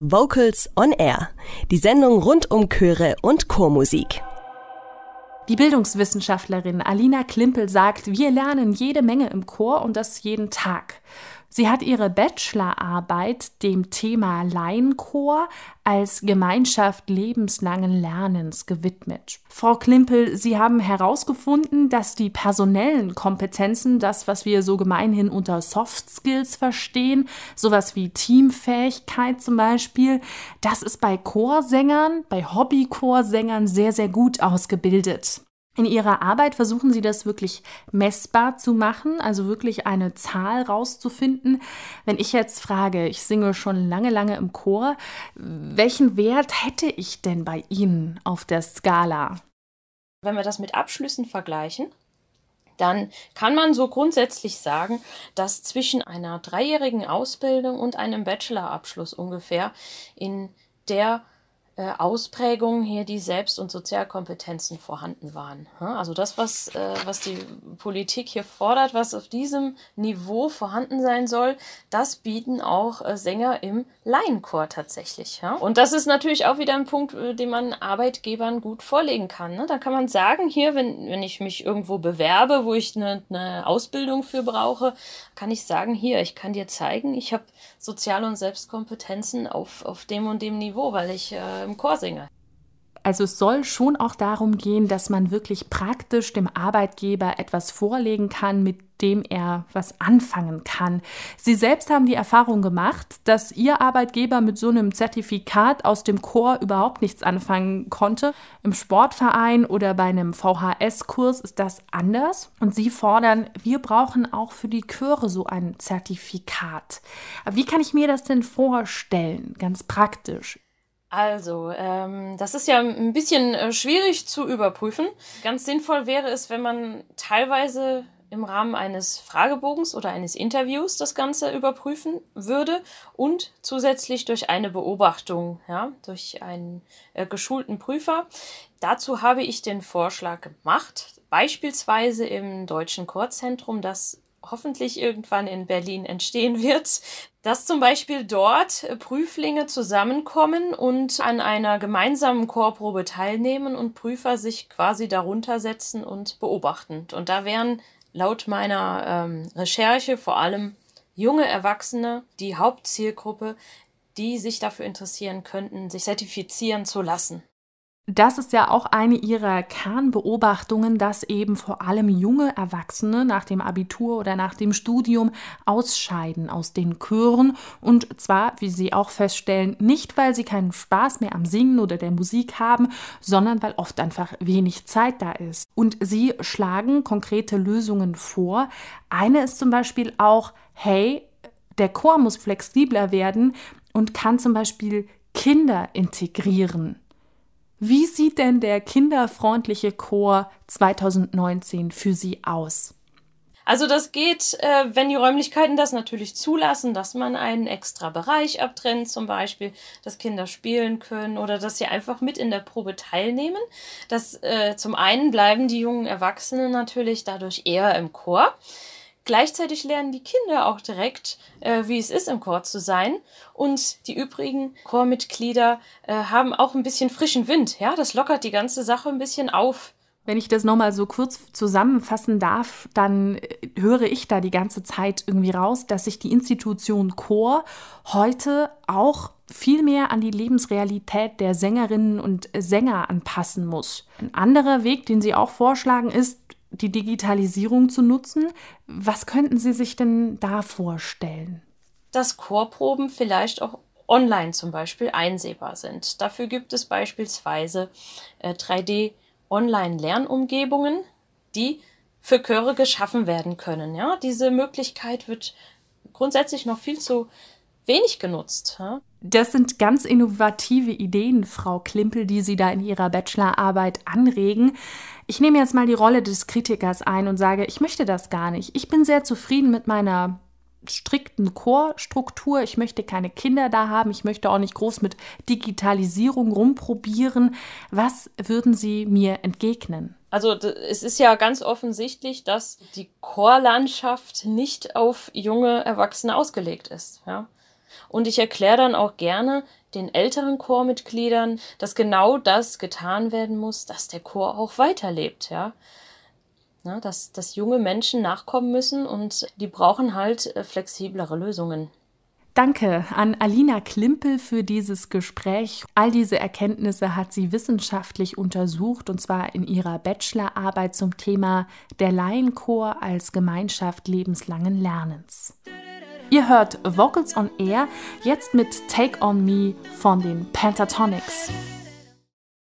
Vocals on Air, die Sendung rund um Chöre und Chormusik. Die Bildungswissenschaftlerin Alina Klimpel sagt, wir lernen jede Menge im Chor und das jeden Tag. Sie hat ihre Bachelorarbeit dem Thema Laienchor als Gemeinschaft lebenslangen Lernens gewidmet. Frau Klimpel, Sie haben herausgefunden, dass die personellen Kompetenzen, das, was wir so gemeinhin unter Soft Skills verstehen, sowas wie Teamfähigkeit zum Beispiel, das ist bei Chorsängern, bei Hobbychorsängern sehr, sehr gut ausgebildet. In Ihrer Arbeit versuchen Sie das wirklich messbar zu machen, also wirklich eine Zahl rauszufinden. Wenn ich jetzt frage, ich singe schon lange, lange im Chor, welchen Wert hätte ich denn bei Ihnen auf der Skala? Wenn wir das mit Abschlüssen vergleichen, dann kann man so grundsätzlich sagen, dass zwischen einer dreijährigen Ausbildung und einem Bachelorabschluss ungefähr in der äh, Ausprägungen hier die Selbst- und Sozialkompetenzen vorhanden waren. Also das, was, äh, was die Politik hier fordert, was auf diesem Niveau vorhanden sein soll, das bieten auch äh, Sänger im Laienchor tatsächlich. Und das ist natürlich auch wieder ein Punkt, den man Arbeitgebern gut vorlegen kann. Ne? Da kann man sagen, hier, wenn, wenn ich mich irgendwo bewerbe, wo ich eine, eine Ausbildung für brauche, kann ich sagen, hier, ich kann dir zeigen, ich habe Sozial- und Selbstkompetenzen auf, auf dem und dem Niveau, weil ich im Chor singe. Also es soll schon auch darum gehen, dass man wirklich praktisch dem Arbeitgeber etwas vorlegen kann, mit dem er was anfangen kann. Sie selbst haben die Erfahrung gemacht, dass Ihr Arbeitgeber mit so einem Zertifikat aus dem Chor überhaupt nichts anfangen konnte. Im Sportverein oder bei einem VHS-Kurs ist das anders. Und Sie fordern, wir brauchen auch für die Chöre so ein Zertifikat. Aber wie kann ich mir das denn vorstellen, ganz praktisch? Also, ähm, das ist ja ein bisschen äh, schwierig zu überprüfen. Ganz sinnvoll wäre es, wenn man teilweise im Rahmen eines Fragebogens oder eines Interviews das Ganze überprüfen würde und zusätzlich durch eine Beobachtung, ja, durch einen äh, geschulten Prüfer. Dazu habe ich den Vorschlag gemacht, beispielsweise im Deutschen Chorzentrum, das hoffentlich irgendwann in Berlin entstehen wird, dass zum Beispiel dort Prüflinge zusammenkommen und an einer gemeinsamen Chorprobe teilnehmen und Prüfer sich quasi darunter setzen und beobachten. Und da wären laut meiner ähm, Recherche vor allem junge Erwachsene die Hauptzielgruppe, die sich dafür interessieren könnten, sich zertifizieren zu lassen. Das ist ja auch eine ihrer Kernbeobachtungen, dass eben vor allem junge Erwachsene nach dem Abitur oder nach dem Studium ausscheiden aus den Chören und zwar, wie sie auch feststellen, nicht weil sie keinen Spaß mehr am Singen oder der Musik haben, sondern weil oft einfach wenig Zeit da ist. Und sie schlagen konkrete Lösungen vor. Eine ist zum Beispiel auch, hey, der Chor muss flexibler werden und kann zum Beispiel Kinder integrieren. Wie sieht denn der kinderfreundliche Chor 2019 für Sie aus? Also das geht, äh, wenn die Räumlichkeiten das natürlich zulassen, dass man einen extra Bereich abtrennt, zum Beispiel, dass Kinder spielen können oder dass sie einfach mit in der Probe teilnehmen. Das äh, zum einen bleiben die jungen Erwachsenen natürlich dadurch eher im Chor. Gleichzeitig lernen die Kinder auch direkt, äh, wie es ist, im Chor zu sein. Und die übrigen Chormitglieder äh, haben auch ein bisschen frischen Wind. Ja, das lockert die ganze Sache ein bisschen auf. Wenn ich das nochmal so kurz zusammenfassen darf, dann äh, höre ich da die ganze Zeit irgendwie raus, dass sich die Institution Chor heute auch viel mehr an die Lebensrealität der Sängerinnen und Sänger anpassen muss. Ein anderer Weg, den Sie auch vorschlagen, ist, die Digitalisierung zu nutzen. Was könnten Sie sich denn da vorstellen? Dass Chorproben vielleicht auch online zum Beispiel einsehbar sind. Dafür gibt es beispielsweise äh, 3D-Online-Lernumgebungen, die für Chöre geschaffen werden können. Ja, diese Möglichkeit wird grundsätzlich noch viel zu wenig genutzt. Ja? Das sind ganz innovative Ideen, Frau Klimpel, die Sie da in Ihrer Bachelorarbeit anregen. Ich nehme jetzt mal die Rolle des Kritikers ein und sage, ich möchte das gar nicht. Ich bin sehr zufrieden mit meiner strikten Chorstruktur. Ich möchte keine Kinder da haben. Ich möchte auch nicht groß mit Digitalisierung rumprobieren. Was würden Sie mir entgegnen? Also es ist ja ganz offensichtlich, dass die Chorlandschaft nicht auf junge Erwachsene ausgelegt ist. Ja? Und ich erkläre dann auch gerne den älteren Chormitgliedern, dass genau das getan werden muss, dass der Chor auch weiterlebt, ja. Na, dass, dass junge Menschen nachkommen müssen und die brauchen halt äh, flexiblere Lösungen. Danke an Alina Klimpel für dieses Gespräch. All diese Erkenntnisse hat sie wissenschaftlich untersucht und zwar in ihrer Bachelorarbeit zum Thema der Laienchor als Gemeinschaft lebenslangen Lernens. Ihr hört Vocals on Air jetzt mit Take on Me von den Pentatonics.